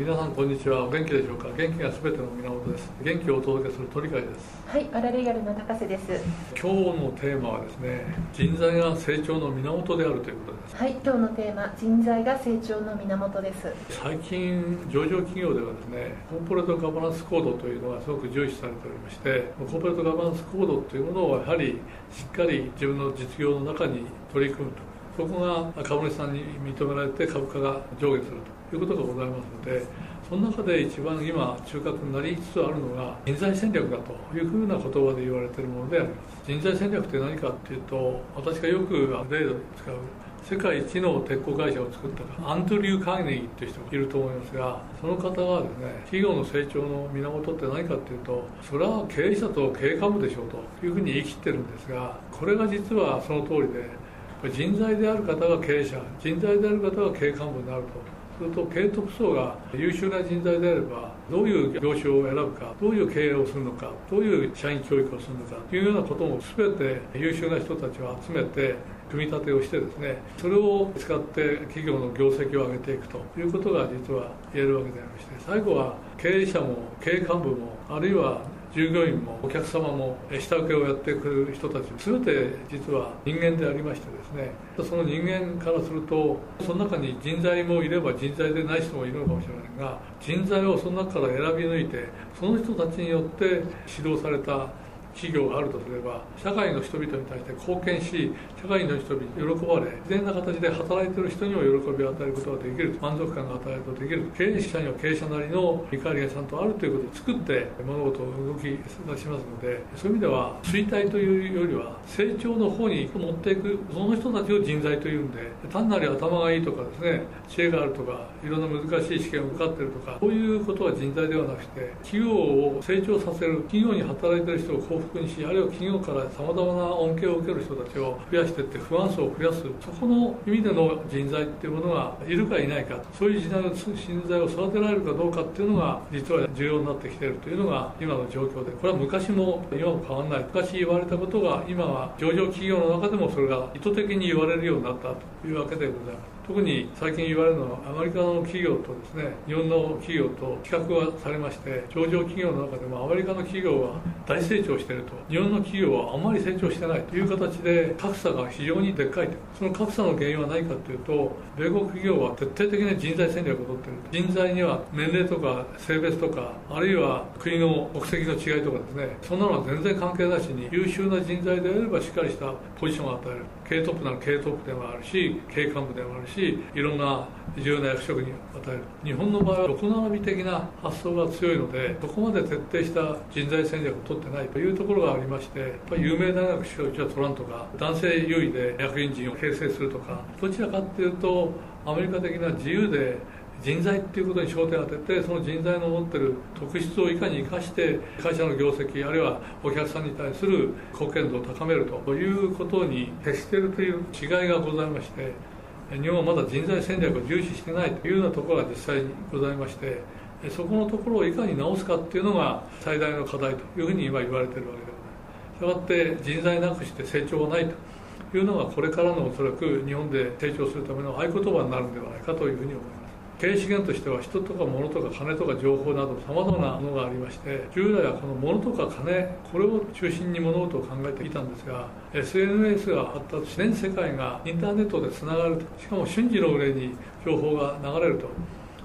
皆さんこんにちは。お元気でしょうか？元気がすべての源です。元気をお届けする鳥海です。はいパラレガルの高瀬です。今日のテーマはですね人材が成長の源であるということです。はい今日のテーマ人材が成長の源です。最近上場企業ではですねコーポレートガバナンスコードというのがすごく重視されておりましてコーポレートガバナンスコードというものをやはりしっかり自分の実業の中に取り組むと。そこが株主さんに認められて株価が上下するということがございますのでその中で一番今中核になりつつあるのが人材戦略だというふうな言葉で言われているものであります。人材戦略って何かっていうと私がよく例で使う世界一の鉄鋼会社を作ったアンドリュー・カーネギーという人がいると思いますがその方がですね企業の成長の源って何かっていうとそれは経営者と経営幹部でしょうというふうに言い切ってるんですがこれが実はその通りで人材である方が経営者人材である方が経営幹部になると。すると経営トップ層が優秀な人材であればどういう業種を選ぶかどういう経営をするのかどういう社員教育をするのかというようなことも全て優秀な人たちを集めて組み立てをしてですねそれを使って企業の業績を上げていくということが実は言えるわけでありまして最後は経営者も経営幹部もあるいは従業員もお客様も下請けをやってくる人たち全て実は人間でありましてですねその人間からするとその中に人材もいれば人材でない人もいるのかもしれませんが人材をその中から選び抜いてその人たちによって指導された企業があるとすれば社会の人々に対して貢献し社会の人々に喜ばれ自然な形で働いている人にも喜びを与えることができる満足感が与えることができる経営者には経営者なりの見返りがちゃんとあるということを作って物事を動き出しますのでそういう意味では衰退というよりは成長の方に持っていくその人たちを人材というんで単なる頭がいいとかですね知恵があるとかいろんな難しい試験を受かってるとかそういうことは人材ではなくて企業を成長させる企業に働いている人を幸福にしあるいは企業からさまざまな恩恵を受ける人たちを増やしていって不安層を増やすそこの意味での人材っていうものがいるかいないかそういう時代の人材を育てられるかどうかっていうのが実は重要になってきているというのが今の状況でこれは昔も今も変わらない昔言われたことが今は上場企業の中でもそれが意図的に言われるようになったというわけでございます特に最近言われるのはアメリカの企業とですね日本の企業と比較がされまして上場企業の中でもアメリカの企業は大成長していると。日本の企業はあまり成長してないという形で格差が非常にでっかいと。その格差の原因は何かというと米国企業は徹底的な人材戦略をとっている人材には年齢とか性別とかあるいは国の国籍の違いとかですねそんなのは全然関係なしに優秀な人材であればしっかりしたポジションを与える。経営トップなら経営トップでもあるし経営幹部でもあるししいろんな重要な役職に与える日本の場合は横並び的な発想が強いのでそこまで徹底した人材戦略を取ってないというところがありましてやっぱり有名大学しかうちは取らんとか男性優位で役員陣を形成するとかどちらかっていうとアメリカ的な自由で人材っていうことに焦点を当ててその人材の持ってる特質をいかに生かして会社の業績あるいはお客さんに対する貢献度を高めるということに徹しているという違いがございまして日本はまだ人材戦略を重視してないというようなところが実際にございましてそこのところをいかに直すかっていうのが最大の課題というふうに今言われているわけでございます。したがって人材なくして成長がないというのがこれからのおそらく日本で成長するための合言葉になるんではないかというふうに思います。経営資源としては人とか物とか金とか情報などさまざまなものがありまして従来はこの物とか金これを中心に物事を考えてきたんですが SNS が発達し全世界がインターネットでつながるとしかも瞬時の上に情報が流れると。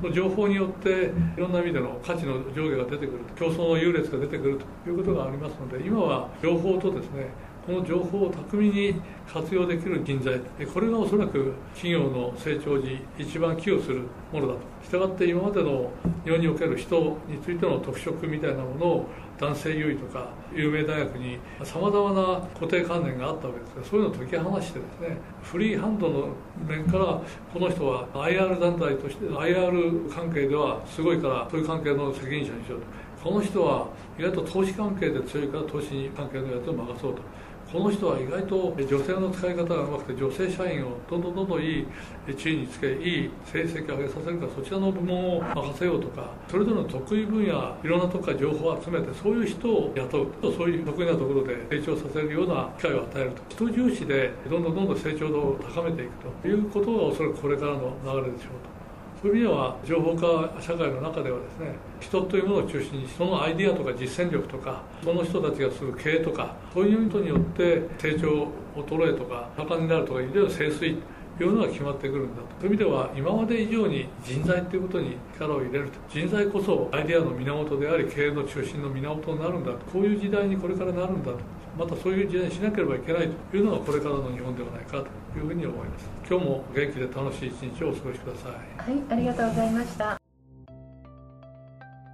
その情報によっていろんな意味での価値の上下が出てくると競争の優劣が出てくるということがありますので今は情報とですねこの情報を巧みに活用できる人材これがおそらく企業の成長時一番寄与するものだとしたがって今までの日本における人についての特色みたいなものを男性優位とか有名大学にさまざまな固定観念があったわけです。がそういうのを解き放してですねフリーハンドの面からこの人は IR 団体として IR 関係ではすごいからそういう関係の責任者にしようと。この人は意外と投資関係で強いから投資関係のやつを任そうと。この人は意外と女性の使い方がうまくて女性社員をどんどんどんどんいい地位につけいい成績を上げさせるからそちらの部門を任せようとかそれぞれの得意分野いろんなとこから情報を集めてそういう人を雇う。そういう得意なところで成長させるような機会を与えると。人重視でどんどんどんどん成長度を高めていくということがおそらくこれからの流れでしょうと。そういう意味では情報化社会の中ではですね人というものを中心にそのアイディアとか実践力とかその人たちがする経営とかそういう意味によって成長衰えとか盛んになるとかいう意味では清水いうのが決まってくるんだ。とそういう意味では今まで以上に人材ということに力を入れると。人材こそアイデアの源であり経営の中心の源になるんだ。とこういう時代にこれからなるんだと。またそういう時代にしなければいけないというのがこれからの日本ではないかというふうに思います。今日も元気で楽しい一日をお過ごしください。はいありがとうございました。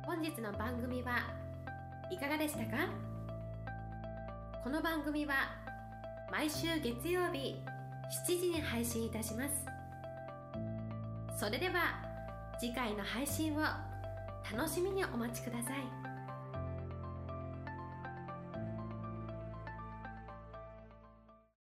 本日の番組はいかがでしたか？この番組は毎週月曜日7時に配信いたします。それでは次回の配信を楽しみにお待ちください。